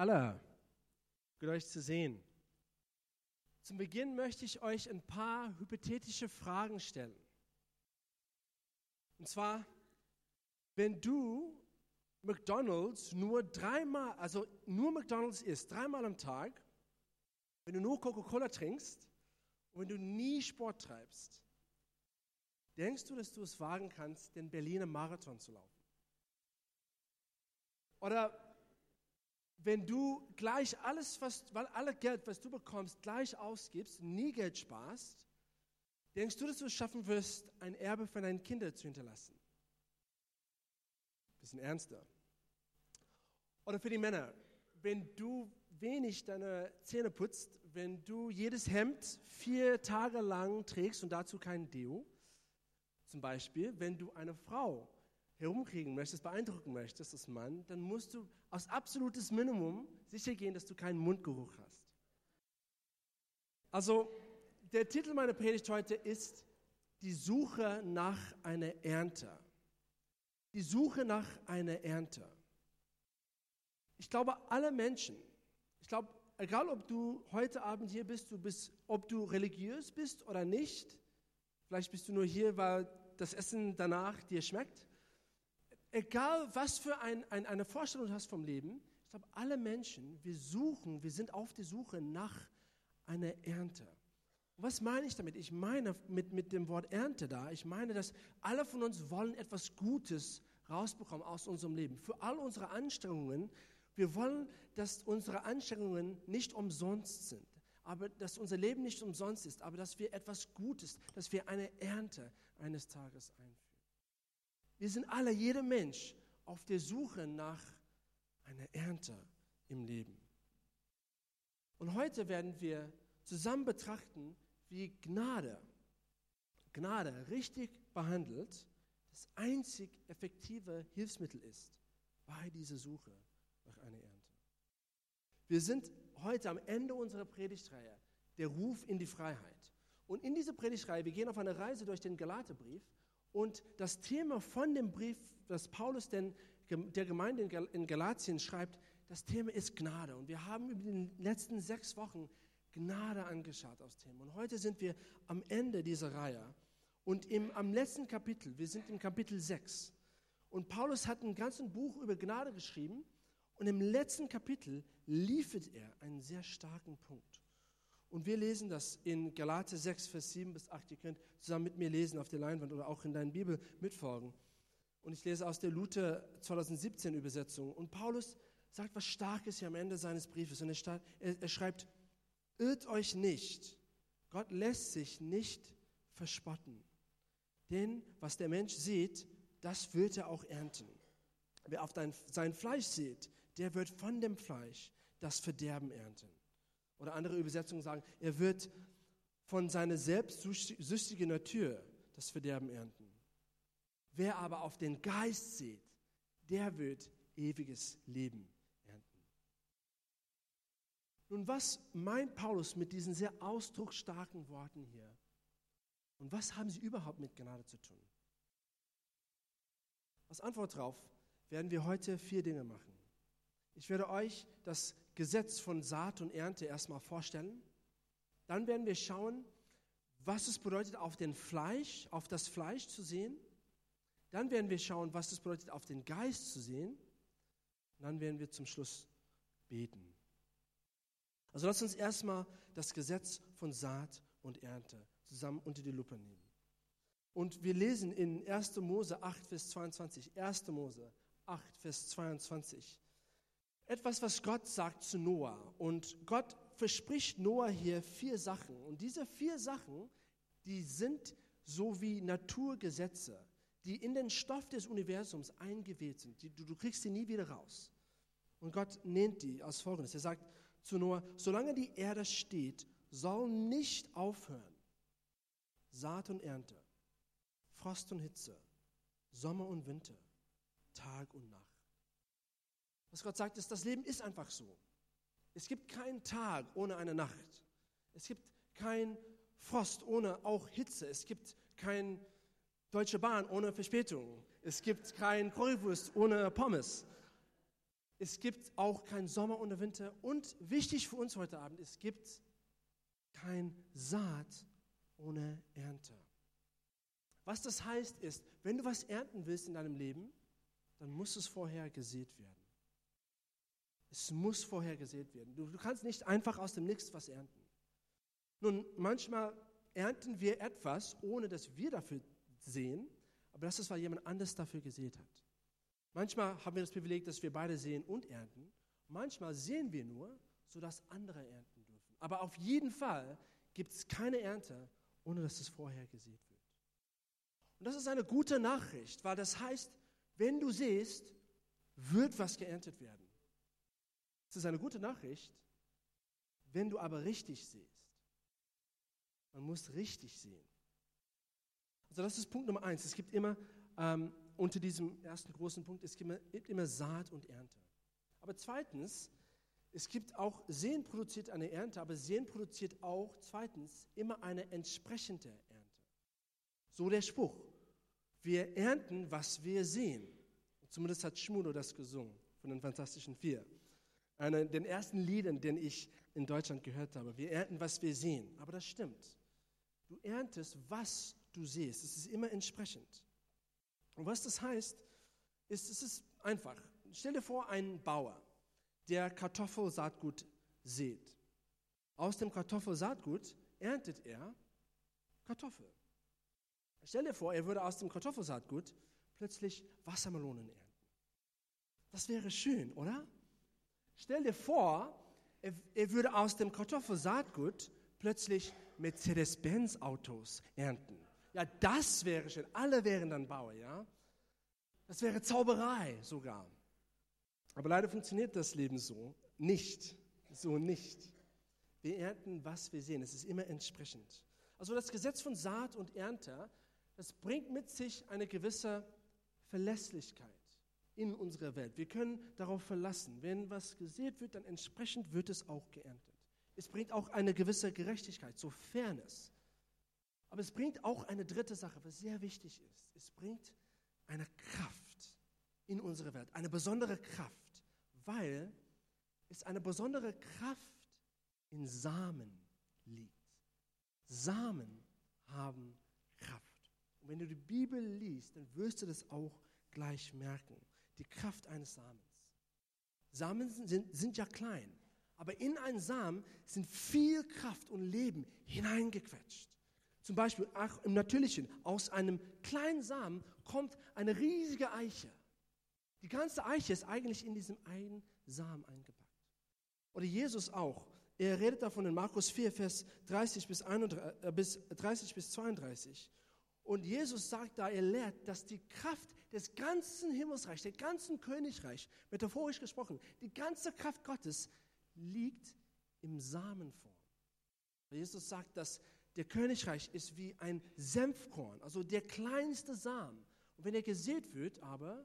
alle. Gut euch zu sehen. Zum Beginn möchte ich euch ein paar hypothetische Fragen stellen. Und zwar, wenn du McDonald's nur dreimal, also nur McDonald's isst, dreimal am Tag, wenn du nur Coca-Cola trinkst und wenn du nie Sport treibst, denkst du, dass du es wagen kannst, den Berliner Marathon zu laufen? Oder wenn du gleich alles, was, weil alle Geld, was du bekommst, gleich ausgibst, nie Geld sparst, denkst du, dass du es schaffen wirst, ein Erbe für deine Kinder zu hinterlassen? Bisschen ernster. Oder für die Männer, wenn du wenig deine Zähne putzt, wenn du jedes Hemd vier Tage lang trägst und dazu kein Deo, zum Beispiel, wenn du eine Frau herumkriegen möchtest, beeindrucken möchtest als Mann, dann musst du aus absolutes Minimum sicher gehen, dass du keinen Mundgeruch hast. Also, der Titel meiner Predigt heute ist die Suche nach einer Ernte. Die Suche nach einer Ernte. Ich glaube, alle Menschen, ich glaube, egal ob du heute Abend hier bist, du bist, ob du religiös bist oder nicht, vielleicht bist du nur hier, weil das Essen danach dir schmeckt, egal was für ein, ein, eine Vorstellung du hast vom Leben, ich glaube, alle Menschen, wir suchen, wir sind auf der Suche nach einer Ernte. Und was meine ich damit? Ich meine mit, mit dem Wort Ernte da, ich meine, dass alle von uns wollen etwas Gutes rausbekommen aus unserem Leben. Für all unsere Anstrengungen, wir wollen, dass unsere Anstrengungen nicht umsonst sind, aber dass unser Leben nicht umsonst ist, aber dass wir etwas Gutes, dass wir eine Ernte eines Tages einführen. Wir sind alle, jeder Mensch, auf der Suche nach einer Ernte im Leben. Und heute werden wir zusammen betrachten, wie Gnade, Gnade richtig behandelt, das einzig effektive Hilfsmittel ist bei dieser Suche nach einer Ernte. Wir sind heute am Ende unserer Predigtreihe, der Ruf in die Freiheit. Und in dieser Predigtreihe, wir gehen auf eine Reise durch den Galaterbrief und das Thema von dem Brief, das Paulus denn der Gemeinde in Galatien schreibt, das Thema ist Gnade. Und wir haben über die letzten sechs Wochen Gnade angeschaut aus Thema. Und heute sind wir am Ende dieser Reihe. Und im, am letzten Kapitel, wir sind im Kapitel 6. Und Paulus hat ein ganzes Buch über Gnade geschrieben. Und im letzten Kapitel liefert er einen sehr starken Punkt. Und wir lesen das in Galate 6, Vers 7 bis 8. Ihr könnt zusammen mit mir lesen auf der Leinwand oder auch in deiner Bibel mitfolgen. Und ich lese aus der Luther 2017 Übersetzung. Und Paulus sagt was Starkes hier am Ende seines Briefes. Und er, er schreibt, irrt euch nicht. Gott lässt sich nicht verspotten. Denn was der Mensch sieht, das wird er auch ernten. Wer auf dein, sein Fleisch sieht, der wird von dem Fleisch das Verderben ernten. Oder andere Übersetzungen sagen, er wird von seiner selbstsüchtigen Natur das Verderben ernten. Wer aber auf den Geist sieht, der wird ewiges Leben ernten. Nun, was meint Paulus mit diesen sehr ausdrucksstarken Worten hier? Und was haben sie überhaupt mit Gnade zu tun? Als Antwort darauf werden wir heute vier Dinge machen. Ich werde euch das Gesetz von Saat und Ernte erstmal vorstellen. Dann werden wir schauen, was es bedeutet, auf den Fleisch, auf das Fleisch zu sehen. Dann werden wir schauen, was es bedeutet, auf den Geist zu sehen. Und dann werden wir zum Schluss beten. Also lasst uns erstmal das Gesetz von Saat und Ernte zusammen unter die Lupe nehmen. Und wir lesen in 1. Mose 8, Vers 22. 1. Mose 8, Vers 22 etwas, was Gott sagt zu Noah. Und Gott verspricht Noah hier vier Sachen. Und diese vier Sachen, die sind so wie Naturgesetze, die in den Stoff des Universums eingeweht sind. Die, du, du kriegst sie nie wieder raus. Und Gott nennt die als folgendes. Er sagt zu Noah, solange die Erde steht, soll nicht aufhören. Saat und Ernte, Frost und Hitze, Sommer und Winter, Tag und Nacht. Was Gott sagt, ist, das Leben ist einfach so. Es gibt keinen Tag ohne eine Nacht. Es gibt kein Frost ohne auch Hitze. Es gibt kein Deutsche Bahn ohne Verspätung. Es gibt kein Currywurst ohne Pommes. es gibt auch keinen Sommer und Winter. Und wichtig für uns heute Abend, es gibt kein Saat ohne Ernte. Was das heißt ist, wenn du was ernten willst in deinem Leben, dann muss es vorher gesät werden. Es muss vorher gesät werden. Du, du kannst nicht einfach aus dem Nichts was ernten. Nun, manchmal ernten wir etwas, ohne dass wir dafür sehen, aber das ist, weil jemand anders dafür gesät hat. Manchmal haben wir das Privileg, dass wir beide sehen und ernten. Manchmal sehen wir nur, sodass andere ernten dürfen. Aber auf jeden Fall gibt es keine Ernte, ohne dass es vorher gesät wird. Und das ist eine gute Nachricht, weil das heißt, wenn du siehst, wird was geerntet werden. Es ist eine gute Nachricht, wenn du aber richtig siehst. Man muss richtig sehen. Also das ist Punkt Nummer eins. Es gibt immer ähm, unter diesem ersten großen Punkt, es gibt immer, gibt immer Saat und Ernte. Aber zweitens, es gibt auch, Sehen produziert eine Ernte, aber Sehen produziert auch zweitens immer eine entsprechende Ernte. So der Spruch. Wir ernten, was wir sehen. Zumindest hat Schmudo das gesungen von den Fantastischen Vier. Einer den ersten Liedern, den ich in Deutschland gehört habe. Wir ernten, was wir sehen. Aber das stimmt. Du erntest, was du siehst. Es ist immer entsprechend. Und was das heißt, ist, es ist einfach. Stell dir vor, ein Bauer, der Kartoffelsaatgut sät. Aus dem Kartoffelsaatgut erntet er Kartoffeln. Stell dir vor, er würde aus dem Kartoffelsaatgut plötzlich Wassermelonen ernten. Das wäre schön, oder? Stell dir vor, er, er würde aus dem Kartoffelsaatgut plötzlich Mercedes-Benz-Autos ernten. Ja, das wäre schön. Alle wären dann Bauer, ja? Das wäre Zauberei sogar. Aber leider funktioniert das Leben so nicht. So nicht. Wir ernten, was wir sehen. Es ist immer entsprechend. Also das Gesetz von Saat und Ernte, das bringt mit sich eine gewisse Verlässlichkeit in unserer Welt. Wir können darauf verlassen, wenn was gesät wird, dann entsprechend wird es auch geerntet. Es bringt auch eine gewisse Gerechtigkeit, so Fairness. Aber es bringt auch eine dritte Sache, was sehr wichtig ist. Es bringt eine Kraft in unsere Welt, eine besondere Kraft, weil es eine besondere Kraft in Samen liegt. Samen haben Kraft. Und wenn du die Bibel liest, dann wirst du das auch gleich merken. Die Kraft eines Samens. Samen sind, sind ja klein, aber in einen Samen sind viel Kraft und Leben hineingequetscht. Zum Beispiel auch im Natürlichen, aus einem kleinen Samen kommt eine riesige Eiche. Die ganze Eiche ist eigentlich in diesem einen Samen eingepackt. Oder Jesus auch. Er redet davon in Markus 4, Vers 30 bis, 31, äh, bis 30 bis 32. Und Jesus sagt da, er lehrt, dass die Kraft des ganzen Himmelsreichs, der ganzen Königreich, metaphorisch gesprochen, die ganze Kraft Gottes liegt im Samenform. Jesus sagt, dass der Königreich ist wie ein Senfkorn, also der kleinste Samen. Und wenn er gesät wird, aber,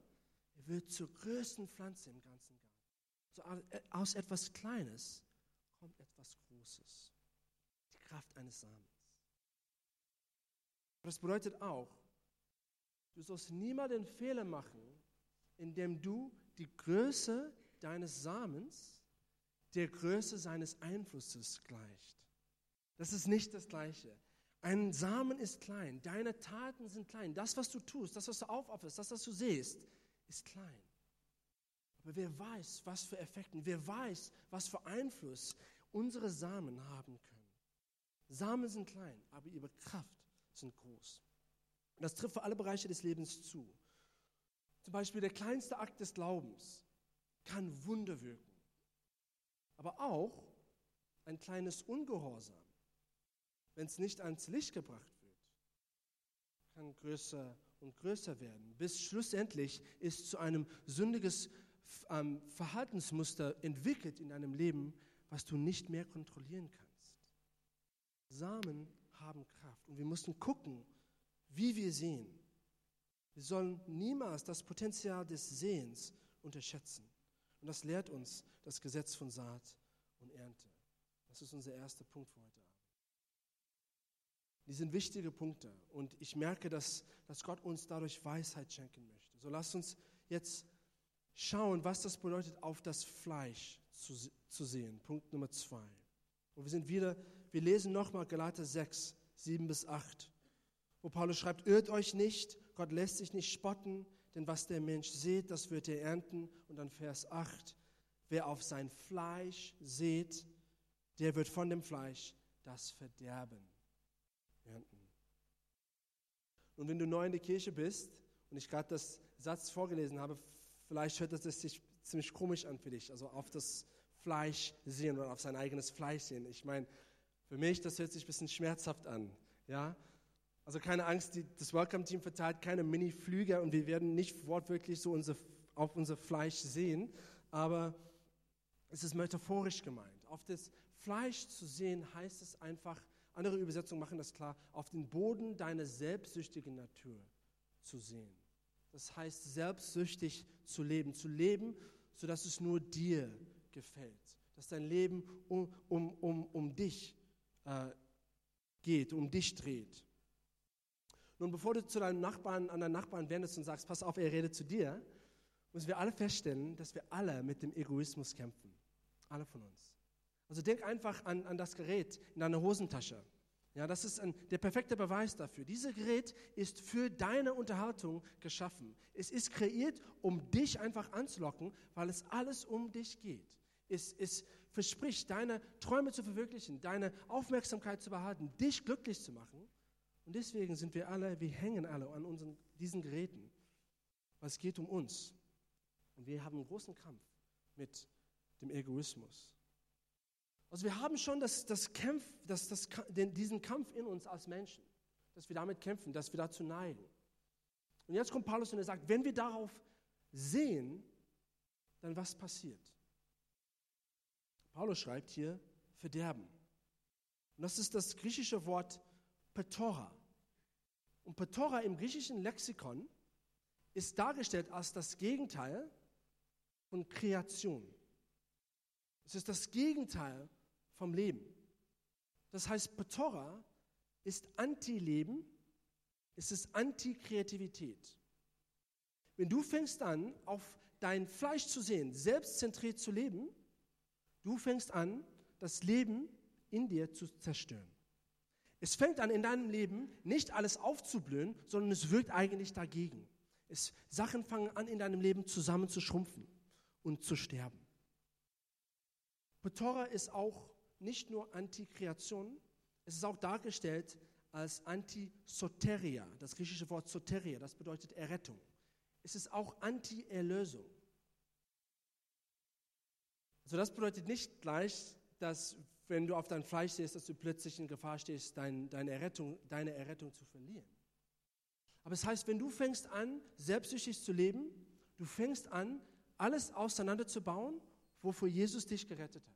er wird zur größten Pflanze im ganzen Garten. So aus etwas Kleines kommt etwas Großes. Die Kraft eines Samens. Das bedeutet auch, du sollst niemals den Fehler machen, indem du die Größe deines Samens der Größe seines Einflusses gleicht. Das ist nicht das Gleiche. Ein Samen ist klein, deine Taten sind klein. Das, was du tust, das, was du aufopferst, das, was du siehst, ist klein. Aber wer weiß, was für Effekte, wer weiß, was für Einfluss unsere Samen haben können. Samen sind klein, aber ihre Kraft sind groß. Und das trifft für alle Bereiche des Lebens zu. Zum Beispiel der kleinste Akt des Glaubens kann Wunder wirken. Aber auch ein kleines Ungehorsam wenn es nicht ans Licht gebracht wird, kann größer und größer werden, bis schlussendlich es zu einem sündiges ähm, Verhaltensmuster entwickelt in deinem Leben, was du nicht mehr kontrollieren kannst. Samen haben Kraft und wir müssen gucken, wie wir sehen. Wir sollen niemals das Potenzial des Sehens unterschätzen. Und das lehrt uns das Gesetz von Saat und Ernte. Das ist unser erster Punkt für heute. Die sind wichtige Punkte und ich merke, dass, dass Gott uns dadurch Weisheit schenken möchte. So lasst uns jetzt schauen, was das bedeutet, auf das Fleisch zu, zu sehen. Punkt Nummer zwei. Und wir sind wieder, wir lesen nochmal Galater 6, 7 bis 8, wo Paulus schreibt, irrt euch nicht, Gott lässt sich nicht spotten, denn was der Mensch sät, das wird er ernten. Und dann Vers 8, wer auf sein Fleisch sät, der wird von dem Fleisch das Verderben ernten. Und wenn du neu in der Kirche bist und ich gerade das Satz vorgelesen habe, vielleicht hört es sich ziemlich komisch an für dich, also auf das Fleisch sehen oder auf sein eigenes Fleisch sehen. Ich meine, für mich, das hört sich ein bisschen schmerzhaft an. Ja? Also keine Angst, die, das Welcome-Team verteilt keine Mini-Flüge und wir werden nicht wortwörtlich so unser, auf unser Fleisch sehen, aber es ist metaphorisch gemeint. Auf das Fleisch zu sehen heißt es einfach, andere Übersetzungen machen das klar, auf den Boden deiner selbstsüchtigen Natur zu sehen. Das heißt, selbstsüchtig zu leben, zu leben, sodass es nur dir gefällt, dass dein Leben um, um, um, um dich äh, geht, um dich dreht. Nun, bevor du zu deinem Nachbarn, an deinen Nachbarn wendest und sagst, pass auf, er redet zu dir, müssen wir alle feststellen, dass wir alle mit dem Egoismus kämpfen. Alle von uns. Also denk einfach an, an das Gerät in deiner Hosentasche. Ja, das ist ein, der perfekte Beweis dafür. Dieses Gerät ist für deine Unterhaltung geschaffen. Es ist kreiert, um dich einfach anzulocken, weil es alles um dich geht. Es, es verspricht, deine Träume zu verwirklichen, deine Aufmerksamkeit zu behalten, dich glücklich zu machen. Und deswegen sind wir alle, wir hängen alle an unseren, diesen Geräten. Es geht um uns. Und wir haben einen großen Kampf mit dem Egoismus. Also wir haben schon das, das Kampf, das, das, den, diesen Kampf in uns als Menschen, dass wir damit kämpfen, dass wir dazu neigen. Und jetzt kommt Paulus und er sagt, wenn wir darauf sehen, dann was passiert? Paulus schreibt hier Verderben. Und das ist das griechische Wort Petora. Und Petora im griechischen Lexikon ist dargestellt als das Gegenteil von Kreation. Es ist das Gegenteil vom Leben. Das heißt, Petora ist Anti-Leben, es ist Anti-Kreativität. Wenn du fängst an, auf dein Fleisch zu sehen, selbstzentriert zu leben, du fängst an, das Leben in dir zu zerstören. Es fängt an, in deinem Leben nicht alles aufzublühen, sondern es wirkt eigentlich dagegen. Es, Sachen fangen an, in deinem Leben zusammen zu schrumpfen und zu sterben. Petora ist auch nicht nur Antikreation, es ist auch dargestellt als Anti-Soteria, das griechische Wort Soteria, das bedeutet Errettung. Es ist auch Anti-Erlösung. Also das bedeutet nicht gleich, dass wenn du auf dein Fleisch siehst, dass du plötzlich in Gefahr stehst, dein, deine, Errettung, deine Errettung zu verlieren. Aber es heißt, wenn du fängst an, selbstsüchtig zu leben, du fängst an, alles auseinanderzubauen, wofür Jesus dich gerettet hat.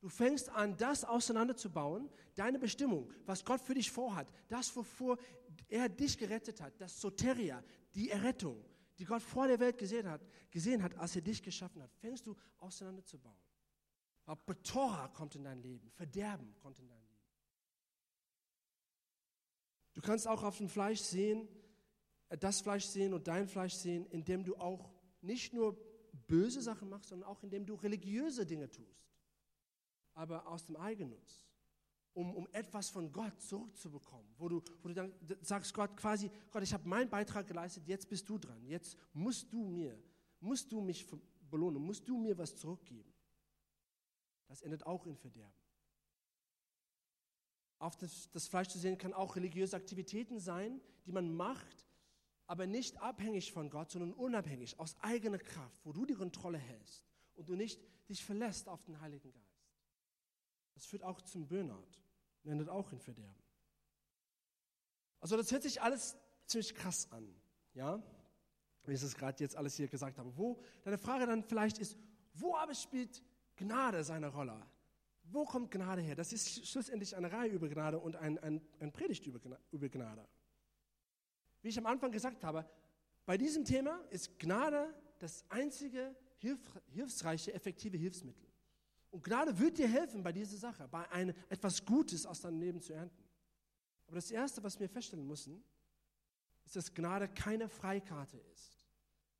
Du fängst an, das auseinanderzubauen, deine Bestimmung, was Gott für dich vorhat, das, wovor er dich gerettet hat, das Soteria, die Errettung, die Gott vor der Welt gesehen hat, gesehen hat, als er dich geschaffen hat, fängst du auseinanderzubauen. Aber Betora kommt in dein Leben, Verderben kommt in dein Leben. Du kannst auch auf dem Fleisch sehen, äh, das Fleisch sehen und dein Fleisch sehen, indem du auch nicht nur böse Sachen machst, sondern auch indem du religiöse Dinge tust aber aus dem Eigennutz, um, um etwas von Gott zurückzubekommen, wo du, wo du dann sagst, Gott quasi, Gott, ich habe meinen Beitrag geleistet, jetzt bist du dran, jetzt musst du mir, musst du mich belohnen, musst du mir was zurückgeben. Das endet auch in Verderben. Auf das, das Fleisch zu sehen kann auch religiöse Aktivitäten sein, die man macht, aber nicht abhängig von Gott, sondern unabhängig, aus eigener Kraft, wo du die Kontrolle hältst und du nicht dich verlässt auf den Heiligen Geist. Das führt auch zum Burnout und endet auch in Verderben. Also das hört sich alles ziemlich krass an, ja, wie ich es gerade jetzt alles hier gesagt habe. Wo deine Frage dann vielleicht ist, wo aber spielt Gnade seine Rolle? Wo kommt Gnade her? Das ist schlussendlich eine Reihe über Gnade und ein, ein, ein Predigt über Gnade. Wie ich am Anfang gesagt habe, bei diesem Thema ist Gnade das einzige hilfreiche, effektive Hilfsmittel. Und Gnade wird dir helfen bei dieser Sache, bei einem, etwas Gutes aus deinem Leben zu ernten. Aber das Erste, was wir feststellen müssen, ist, dass Gnade keine Freikarte ist.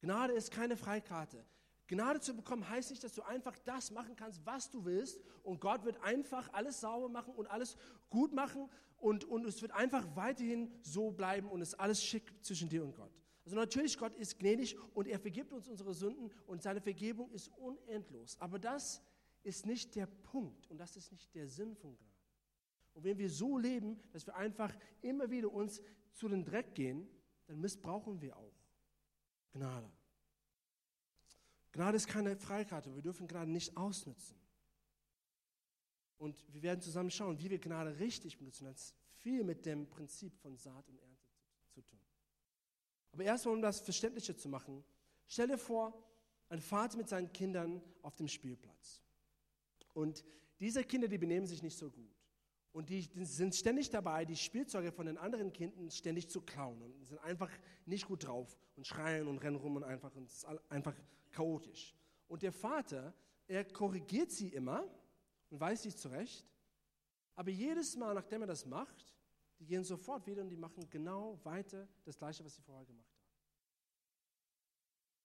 Gnade ist keine Freikarte. Gnade zu bekommen heißt nicht, dass du einfach das machen kannst, was du willst und Gott wird einfach alles sauber machen und alles gut machen und, und es wird einfach weiterhin so bleiben und es ist alles schick zwischen dir und Gott. Also natürlich, Gott ist gnädig und er vergibt uns unsere Sünden und seine Vergebung ist unendlos. Aber das ist nicht der Punkt und das ist nicht der Sinn von Gnade. Und wenn wir so leben, dass wir einfach immer wieder uns zu den Dreck gehen, dann missbrauchen wir auch Gnade. Gnade ist keine Freikarte. Wir dürfen Gnade nicht ausnutzen. Und wir werden zusammen schauen, wie wir Gnade richtig benutzen. Das hat viel mit dem Prinzip von Saat und Ernte zu, tun. Aber erstmal, um das verständlicher zu machen, stell dir vor, ein Vater mit seinen Kindern auf dem Spielplatz. Und diese Kinder, die benehmen sich nicht so gut. Und die, sind ständig dabei, die Spielzeuge von den anderen Kindern ständig zu klauen und sind einfach nicht gut drauf und schreien und rennen rum und einfach, und es ist einfach chaotisch. Und der Vater, er korrigiert sie immer und weiß sie zurecht. Aber jedes Mal, nachdem er das macht, die gehen sofort wieder und die machen genau weiter das Gleiche, was sie vorher gemacht haben.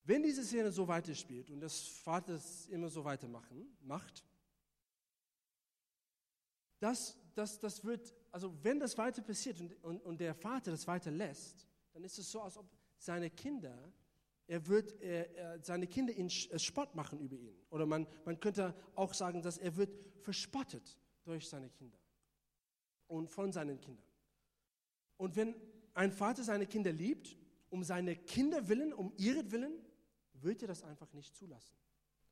Wenn diese Szene so weiterspielt und das Vater es immer so weitermachen, macht, das, das, das wird, also wenn das weiter passiert und, und, und der Vater das weiter lässt, dann ist es so, als ob seine Kinder er wird er, er, seine Kinder in äh, Spott machen über ihn. Oder man, man könnte auch sagen, dass er wird verspottet durch seine Kinder und von seinen Kindern. Und wenn ein Vater seine Kinder liebt, um seine Kinder willen, um ihretwillen, wird er das einfach nicht zulassen.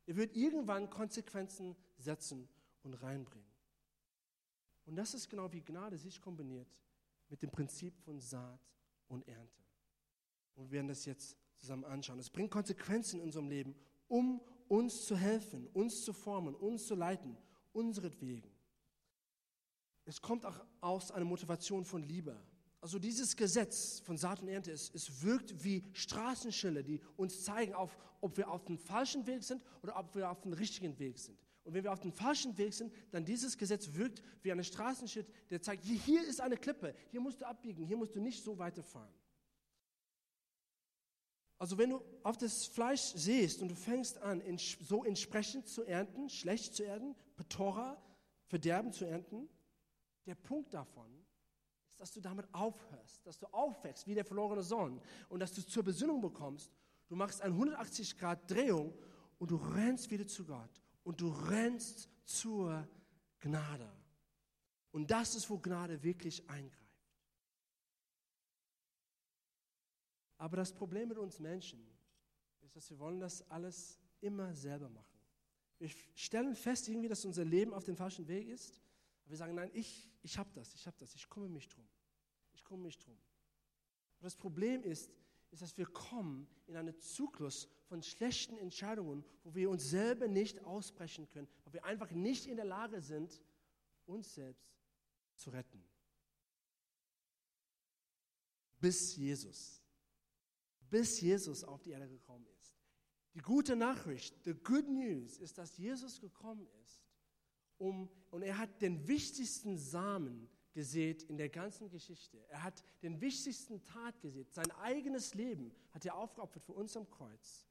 Er wird irgendwann Konsequenzen setzen und reinbringen. Und das ist genau wie Gnade sich kombiniert mit dem Prinzip von Saat und Ernte. Und wir werden das jetzt zusammen anschauen. Es bringt Konsequenzen in unserem Leben, um uns zu helfen, uns zu formen, uns zu leiten, unseretwegen. Es kommt auch aus einer Motivation von Liebe. Also dieses Gesetz von Saat und Ernte, es, es wirkt wie Straßenschilder, die uns zeigen, auf, ob wir auf dem falschen Weg sind oder ob wir auf dem richtigen Weg sind. Und wenn wir auf dem falschen Weg sind, dann dieses Gesetz wirkt wie eine Straßenschild, der zeigt, hier ist eine Klippe, hier musst du abbiegen, hier musst du nicht so weiterfahren. Also wenn du auf das Fleisch siehst und du fängst an, so entsprechend zu ernten, schlecht zu ernten, Petora, Verderben zu ernten, der Punkt davon ist, dass du damit aufhörst, dass du aufwächst wie der verlorene Sohn und dass du zur Besinnung bekommst. Du machst eine 180 Grad Drehung und du rennst wieder zu Gott und du rennst zur Gnade. Und das ist, wo Gnade wirklich eingreift. Aber das Problem mit uns Menschen ist, dass wir wollen das alles immer selber machen. Wir stellen fest irgendwie, dass unser Leben auf dem falschen Weg ist. Aber wir sagen, nein, ich, ich habe das, ich habe das, ich komme mich drum. Ich komme mich drum. Und das Problem ist, ist, dass wir kommen in einen Zyklus von schlechten Entscheidungen, wo wir uns selber nicht ausbrechen können, weil wir einfach nicht in der Lage sind, uns selbst zu retten. Bis Jesus bis Jesus auf die Erde gekommen ist. Die gute Nachricht, the good news, ist, dass Jesus gekommen ist, um, und er hat den wichtigsten Samen gesät in der ganzen Geschichte. Er hat den wichtigsten Tat gesät. Sein eigenes Leben hat er aufgeopfert für uns am Kreuz.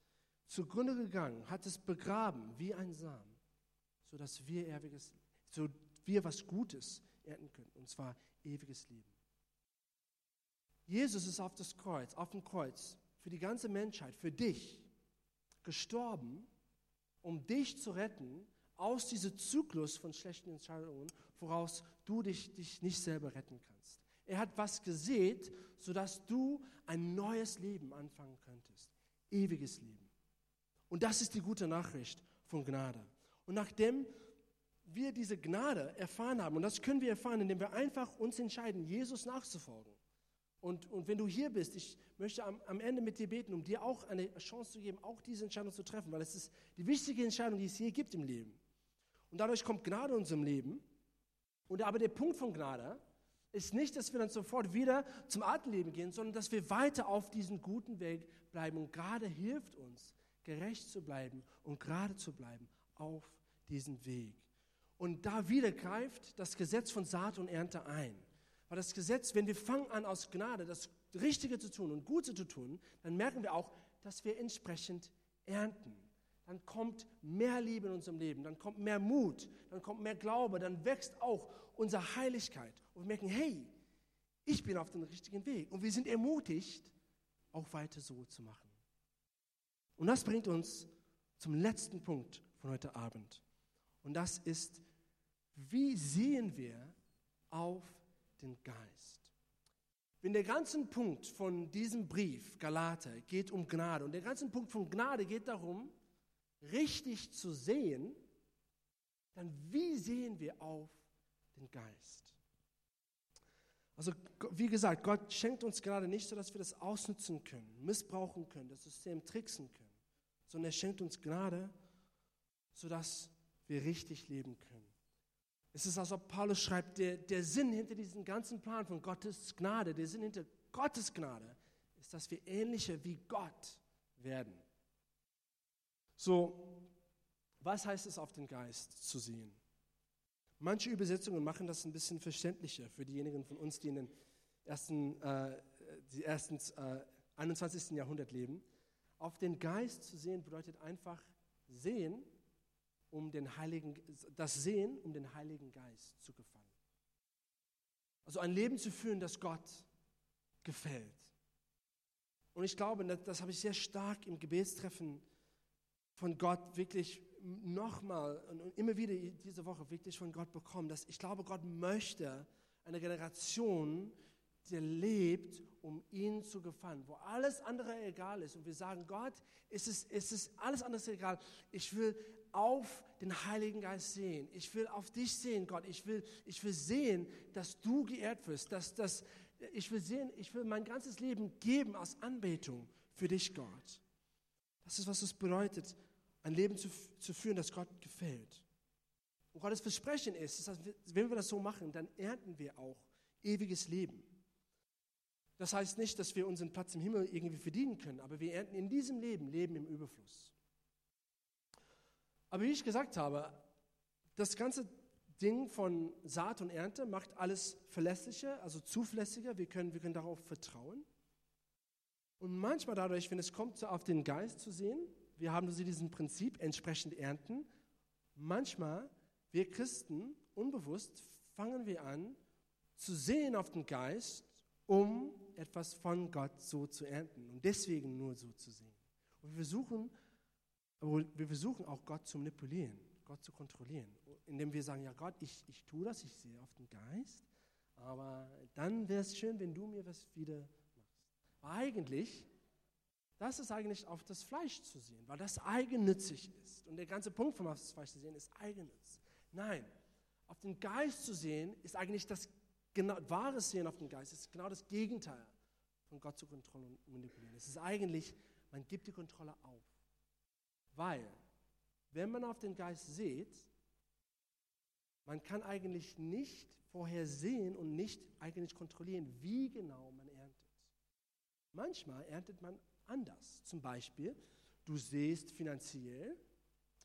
Zugrunde gegangen, hat es begraben wie ein Samen, sodass wir ewiges, so wir was Gutes ernten können, und zwar ewiges Leben. Jesus ist auf das Kreuz, auf dem Kreuz für die ganze Menschheit, für dich gestorben, um dich zu retten aus diesem Zyklus von schlechten Entscheidungen, woraus du dich, dich nicht selber retten kannst. Er hat was gesät, sodass du ein neues Leben anfangen könntest. Ewiges Leben. Und das ist die gute Nachricht von Gnade. Und nachdem wir diese Gnade erfahren haben, und das können wir erfahren, indem wir einfach uns entscheiden, Jesus nachzufolgen, und, und wenn du hier bist, ich möchte am, am, Ende mit dir beten, um dir auch eine Chance zu geben, auch diese Entscheidung zu treffen, weil es ist die wichtige Entscheidung, die es hier gibt im Leben. Und dadurch kommt Gnade in unserem Leben. Und aber der Punkt von Gnade ist nicht, dass wir dann sofort wieder zum alten Leben gehen, sondern dass wir weiter auf diesem guten Weg bleiben. Und Gnade hilft uns, gerecht zu bleiben und gerade zu bleiben auf diesem Weg. Und da wieder greift das Gesetz von Saat und Ernte ein. Weil das Gesetz, wenn wir fangen an aus Gnade das Richtige zu tun und Gute zu tun, dann merken wir auch, dass wir entsprechend ernten. dann kommt mehr Liebe in unserem Leben, dann kommt mehr Mut, dann kommt mehr Glaube, dann wächst auch unsere Heiligkeit. Und wir merken, hey, ich bin auf dem richtigen Weg. Und wir sind ermutigt, auch weiter so zu machen. Und das bringt uns zum letzten Punkt von heute Abend. Und das ist, wie sehen wir auf den Geist? Wenn der ganze Punkt von diesem Brief, Galater, geht um Gnade und der ganze Punkt von Gnade geht darum, richtig zu sehen, dann wie sehen wir auf den Geist? Also wie gesagt, Gott schenkt uns gerade nicht so, dass wir das ausnutzen können, missbrauchen können, das System tricksen können, sondern er schenkt uns Gnade, sodass wir richtig leben können. Es ist, als ob Paulus schreibt, der, der Sinn hinter diesem ganzen Plan von Gottes Gnade, der Sinn hinter Gottes Gnade, ist, dass wir ähnlicher wie Gott werden. So, was heißt es, auf den Geist zu sehen? Manche Übersetzungen machen das ein bisschen verständlicher für diejenigen von uns, die in den ersten, äh, die ersten äh, 21. Jahrhundert leben. Auf den Geist zu sehen bedeutet einfach sehen, um den Heiligen, das Sehen, um den Heiligen Geist zu gefallen. Also ein Leben zu führen, das Gott gefällt. Und ich glaube, das, das habe ich sehr stark im Gebetstreffen von Gott wirklich nochmal und immer wieder diese Woche wirklich von Gott bekommen, dass ich glaube, Gott möchte eine Generation, die lebt, um ihm zu gefallen, wo alles andere egal ist. Und wir sagen, Gott, es ist, es alles andere egal. Ich will auf den Heiligen Geist sehen. Ich will auf dich sehen, Gott. Ich will, ich will sehen, dass du geehrt wirst. Dass, dass, ich will sehen, ich will mein ganzes Leben geben als Anbetung für dich, Gott. Das ist, was es bedeutet, ein Leben zu, zu führen, das Gott gefällt. Und Gottes Versprechen ist, dass wenn wir das so machen, dann ernten wir auch ewiges Leben. Das heißt nicht, dass wir unseren Platz im Himmel irgendwie verdienen können, aber wir ernten in diesem Leben Leben im Überfluss. Aber wie ich gesagt habe, das ganze Ding von Saat und Ernte macht alles verlässlicher, also zuverlässiger. Wir können, wir können darauf vertrauen. Und manchmal dadurch, wenn es kommt, auf den Geist zu sehen, wir haben also diesen Prinzip, entsprechend ernten. Manchmal, wir Christen, unbewusst, fangen wir an zu sehen auf den Geist, um etwas von Gott so zu ernten und deswegen nur so zu sehen. Und wir versuchen, aber wir versuchen auch Gott zu manipulieren, Gott zu kontrollieren, indem wir sagen, ja Gott, ich, ich tue das, ich sehe auf den Geist, aber dann wäre es schön, wenn du mir was wieder machst. Eigentlich, das ist eigentlich auf das Fleisch zu sehen, weil das eigennützig ist. Und der ganze Punkt vom auf das Fleisch zu sehen ist Eigennutz. Nein, auf den Geist zu sehen ist eigentlich das genau, wahre Sehen auf den Geist, ist genau das Gegenteil von Gott zu kontrollieren und manipulieren. Es ist eigentlich, man gibt die Kontrolle auf. Weil, wenn man auf den Geist sieht, man kann eigentlich nicht vorhersehen und nicht eigentlich kontrollieren, wie genau man erntet. Manchmal erntet man anders. Zum Beispiel, du siehst finanziell,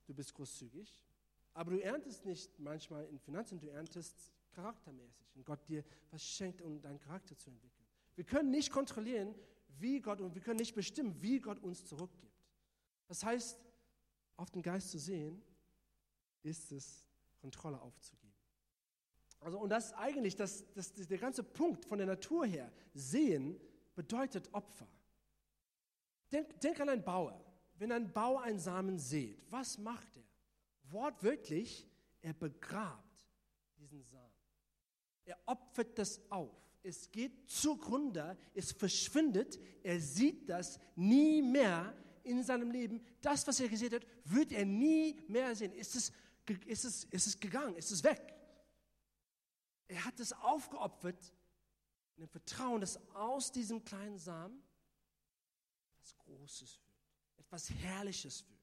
du bist großzügig, aber du erntest nicht manchmal in Finanzen, du erntest charaktermäßig und Gott dir was schenkt, um deinen Charakter zu entwickeln. Wir können nicht kontrollieren, wie Gott und wir können nicht bestimmen, wie Gott uns zurückgibt. Das heißt, auf den Geist zu sehen, ist es, Kontrolle aufzugeben. Also, und das ist eigentlich das, das, der ganze Punkt von der Natur her. Sehen bedeutet Opfer. Denk, denk an einen Bauer. Wenn ein Bauer einen Samen sät, was macht er? Wortwörtlich, er begrabt diesen Samen. Er opfert das auf. Es geht zugrunde, es verschwindet, er sieht das nie mehr in seinem Leben, das, was er gesehen hat, wird er nie mehr sehen. Ist es, ist es, ist es gegangen, ist es weg. Er hat es aufgeopfert in dem Vertrauen, dass aus diesem kleinen Samen etwas Großes wird, etwas Herrliches wird.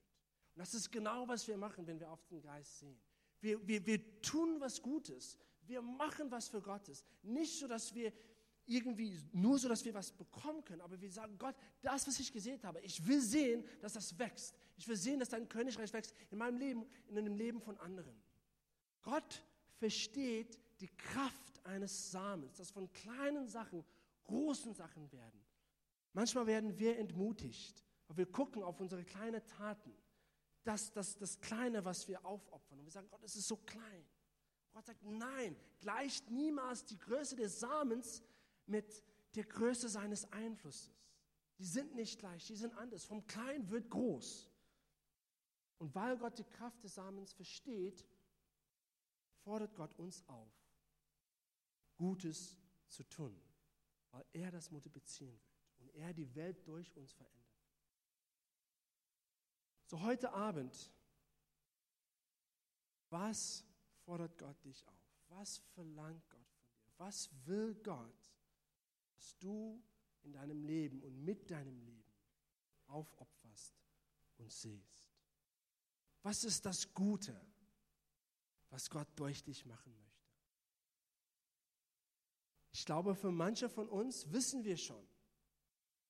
Und das ist genau, was wir machen, wenn wir auf den Geist sehen. Wir, wir, wir tun was Gutes. Wir machen was für Gottes. Nicht so, dass wir irgendwie nur so, dass wir was bekommen können, aber wir sagen, Gott, das, was ich gesehen habe, ich will sehen, dass das wächst. Ich will sehen, dass dein Königreich wächst in meinem Leben, in dem Leben von anderen. Gott versteht die Kraft eines Samens, dass von kleinen Sachen großen Sachen werden. Manchmal werden wir entmutigt, weil wir gucken auf unsere kleinen Taten, das, das, das Kleine, was wir aufopfern. Und wir sagen, Gott, es ist so klein. Gott sagt, nein, gleicht niemals die Größe des Samens mit der Größe seines Einflusses. Die sind nicht gleich, die sind anders. Vom Klein wird groß. Und weil Gott die Kraft des Samens versteht, fordert Gott uns auf, Gutes zu tun, weil er das multiplizieren wird und er die Welt durch uns verändert. So heute Abend, was fordert Gott dich auf? Was verlangt Gott von dir? Was will Gott, dass du in deinem Leben und mit deinem Leben aufopferst und siehst? Was ist das Gute, was Gott durch dich machen möchte? Ich glaube, für manche von uns wissen wir schon,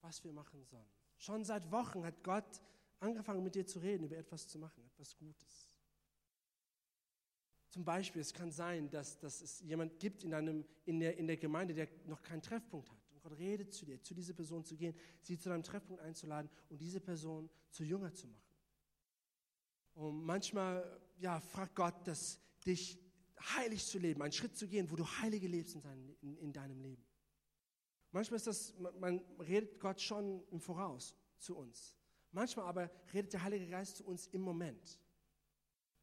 was wir machen sollen. Schon seit Wochen hat Gott angefangen mit dir zu reden, über etwas zu machen, etwas Gutes. Zum Beispiel, es kann sein, dass, dass es jemand gibt in, einem, in, der, in der Gemeinde, der noch keinen Treffpunkt hat. Und Gott redet zu dir, zu dieser Person zu gehen, sie zu einem Treffpunkt einzuladen und diese Person zu Jünger zu machen. Und manchmal ja, fragt Gott, dass dich heilig zu leben, einen Schritt zu gehen, wo du heilige lebst in, dein, in, in deinem Leben. Manchmal ist das, man redet Gott schon im Voraus zu uns. Manchmal aber redet der Heilige Geist zu uns im Moment.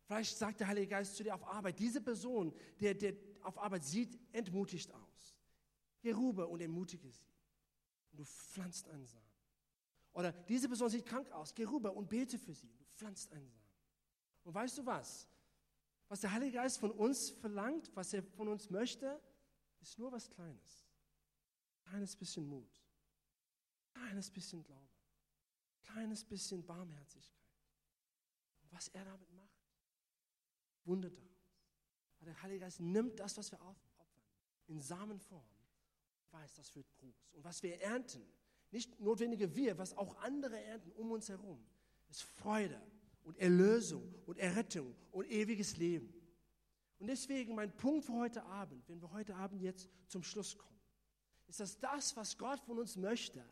Vielleicht sagt der Heilige Geist zu dir auf Arbeit, diese Person, der, der auf Arbeit sieht entmutigt aus. Geh rüber und ermutige sie. Und du pflanzt einen Samen. Oder diese Person sieht krank aus, geh rüber und bete für sie. Du pflanzt einen Samen. Und weißt du was? Was der Heilige Geist von uns verlangt, was er von uns möchte, ist nur was Kleines. Kleines bisschen Mut. Kleines bisschen Glaube kleines bisschen Barmherzigkeit. Und was er damit macht, wundert daraus. Aber der Heilige Geist nimmt das, was wir aufopfern, in Samenform weiß, das wird groß. Und was wir ernten, nicht notwendige wir, was auch andere ernten um uns herum, ist Freude und Erlösung und Errettung und ewiges Leben. Und deswegen mein Punkt für heute Abend, wenn wir heute Abend jetzt zum Schluss kommen, ist, dass das, was Gott von uns möchte,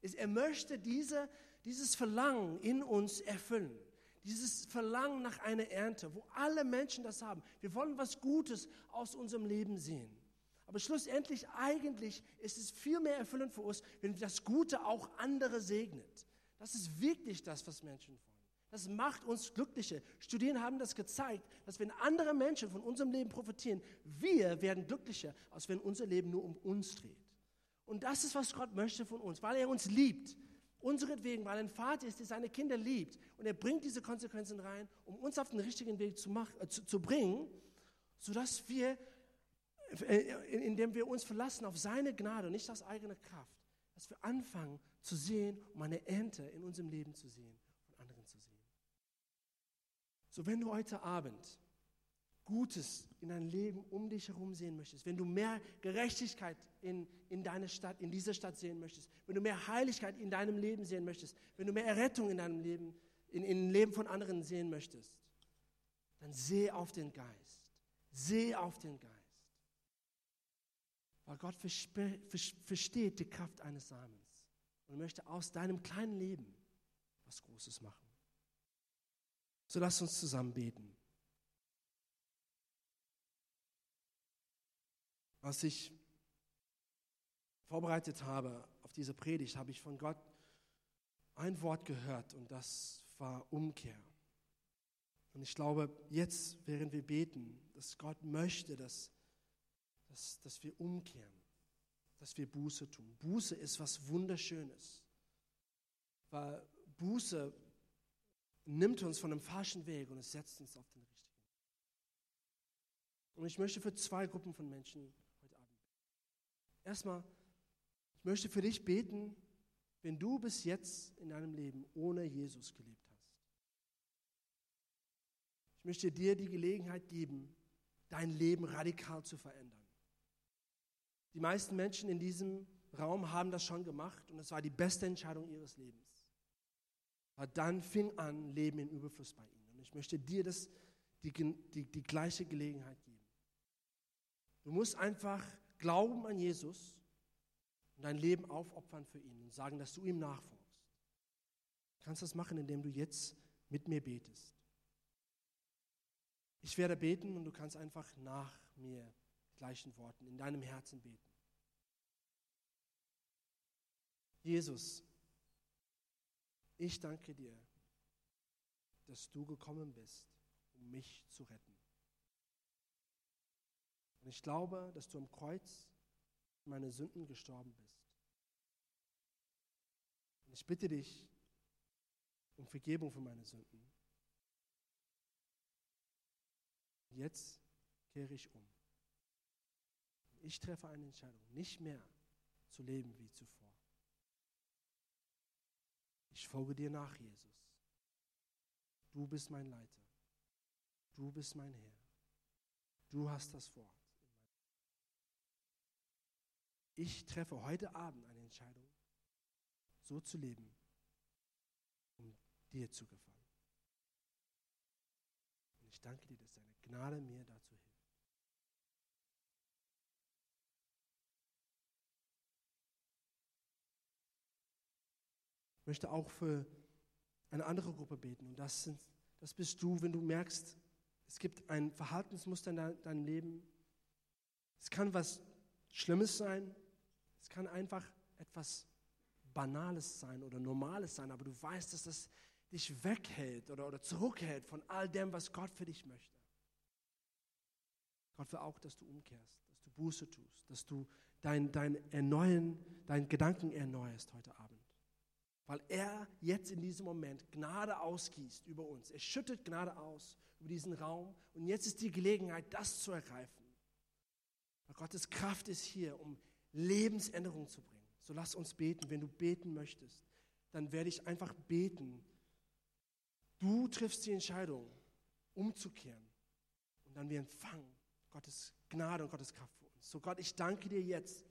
ist, er möchte diese dieses Verlangen in uns erfüllen. Dieses Verlangen nach einer Ernte, wo alle Menschen das haben. Wir wollen was Gutes aus unserem Leben sehen. Aber schlussendlich, eigentlich ist es viel mehr erfüllend für uns, wenn das Gute auch andere segnet. Das ist wirklich das, was Menschen wollen. Das macht uns glücklicher. Studien haben das gezeigt, dass wenn andere Menschen von unserem Leben profitieren, wir werden glücklicher, als wenn unser Leben nur um uns dreht. Und das ist, was Gott möchte von uns, weil er uns liebt unseretwegen, weil ein Vater ist, der seine Kinder liebt und er bringt diese Konsequenzen rein, um uns auf den richtigen Weg zu, machen, äh, zu, zu bringen, sodass wir, äh, indem wir uns verlassen auf seine Gnade und nicht aus eigener Kraft, dass wir anfangen zu sehen, um eine Ernte in unserem Leben zu sehen und anderen zu sehen. So, wenn du heute Abend Gutes in dein Leben um dich herum sehen möchtest, wenn du mehr Gerechtigkeit in, in deiner Stadt, in dieser Stadt sehen möchtest, wenn du mehr Heiligkeit in deinem Leben sehen möchtest, wenn du mehr Errettung in deinem Leben, in, in dem Leben von anderen sehen möchtest, dann seh auf den Geist. Seh auf den Geist. Weil Gott versteht die Kraft eines Samens und möchte aus deinem kleinen Leben was Großes machen. So lass uns zusammen beten. Als ich vorbereitet habe auf diese Predigt, habe ich von Gott ein Wort gehört und das war Umkehr. Und ich glaube, jetzt, während wir beten, dass Gott möchte, dass, dass, dass wir umkehren, dass wir Buße tun. Buße ist was Wunderschönes, weil Buße nimmt uns von einem falschen Weg und es setzt uns auf den richtigen. Und ich möchte für zwei Gruppen von Menschen Erstmal, ich möchte für dich beten, wenn du bis jetzt in deinem Leben ohne Jesus gelebt hast. Ich möchte dir die Gelegenheit geben, dein Leben radikal zu verändern. Die meisten Menschen in diesem Raum haben das schon gemacht und es war die beste Entscheidung ihres Lebens. Aber dann fing an Leben in Überfluss bei ihnen. Und ich möchte dir das, die, die, die gleiche Gelegenheit geben. Du musst einfach glauben an Jesus und dein Leben aufopfern für ihn und sagen, dass du ihm nachfolgst. Du kannst das machen, indem du jetzt mit mir betest. Ich werde beten und du kannst einfach nach mir gleichen Worten in deinem Herzen beten. Jesus, ich danke dir, dass du gekommen bist, um mich zu retten. Und ich glaube, dass du am Kreuz meine Sünden gestorben bist. Und ich bitte dich um Vergebung für meine Sünden. Jetzt kehre ich um. Ich treffe eine Entscheidung, nicht mehr zu leben wie zuvor. Ich folge dir nach, Jesus. Du bist mein Leiter. Du bist mein Herr. Du hast das Wort. Ich treffe heute Abend eine Entscheidung, so zu leben, um dir zu gefallen. Und ich danke dir, dass deine Gnade mir dazu hilft. Ich möchte auch für eine andere Gruppe beten. Und das, sind, das bist du, wenn du merkst, es gibt ein Verhaltensmuster in deinem Leben. Es kann was Schlimmes sein. Es kann einfach etwas Banales sein oder Normales sein, aber du weißt, dass das dich weghält oder, oder zurückhält von all dem, was Gott für dich möchte. Gott will auch, dass du umkehrst, dass du Buße tust, dass du dein, dein Erneuern, deinen Gedanken erneuerst heute Abend. Weil er jetzt in diesem Moment Gnade ausgießt über uns. Er schüttet Gnade aus über diesen Raum und jetzt ist die Gelegenheit, das zu ergreifen. Weil Gottes Kraft ist hier, um Lebensänderung zu bringen. So lass uns beten. Wenn du beten möchtest, dann werde ich einfach beten. Du triffst die Entscheidung, umzukehren. Und dann wir empfangen Gottes Gnade und Gottes Kraft für uns. So Gott, ich danke dir jetzt,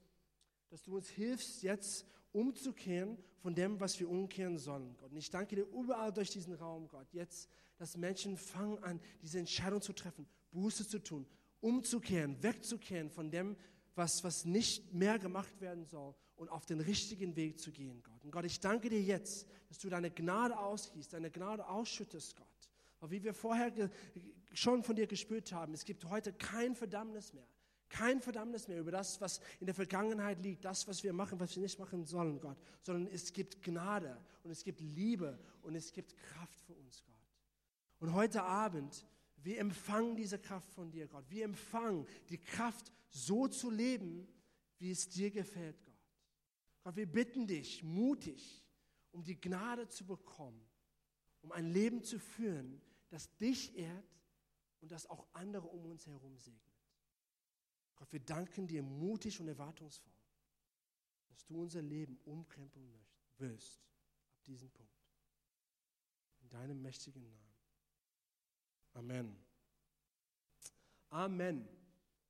dass du uns hilfst, jetzt umzukehren von dem, was wir umkehren sollen, Gott. Und ich danke dir überall durch diesen Raum, Gott, jetzt, dass Menschen fangen an, diese Entscheidung zu treffen, Buße zu tun, umzukehren, wegzukehren von dem, was, was nicht mehr gemacht werden soll und auf den richtigen Weg zu gehen, Gott. Und Gott, ich danke dir jetzt, dass du deine Gnade ausgießt, deine Gnade ausschüttest, Gott. Aber wie wir vorher schon von dir gespürt haben, es gibt heute kein Verdammnis mehr. Kein Verdammnis mehr über das, was in der Vergangenheit liegt, das, was wir machen, was wir nicht machen sollen, Gott. Sondern es gibt Gnade und es gibt Liebe und es gibt Kraft für uns, Gott. Und heute Abend wir empfangen diese Kraft von dir, Gott. Wir empfangen die Kraft, so zu leben, wie es dir gefällt, Gott. Gott, wir bitten dich mutig, um die Gnade zu bekommen, um ein Leben zu führen, das dich ehrt und das auch andere um uns herum segnet. Gott, wir danken dir mutig und erwartungsvoll, dass du unser Leben umkrempeln willst ab diesem Punkt. In deinem mächtigen Namen. Amen. Amen.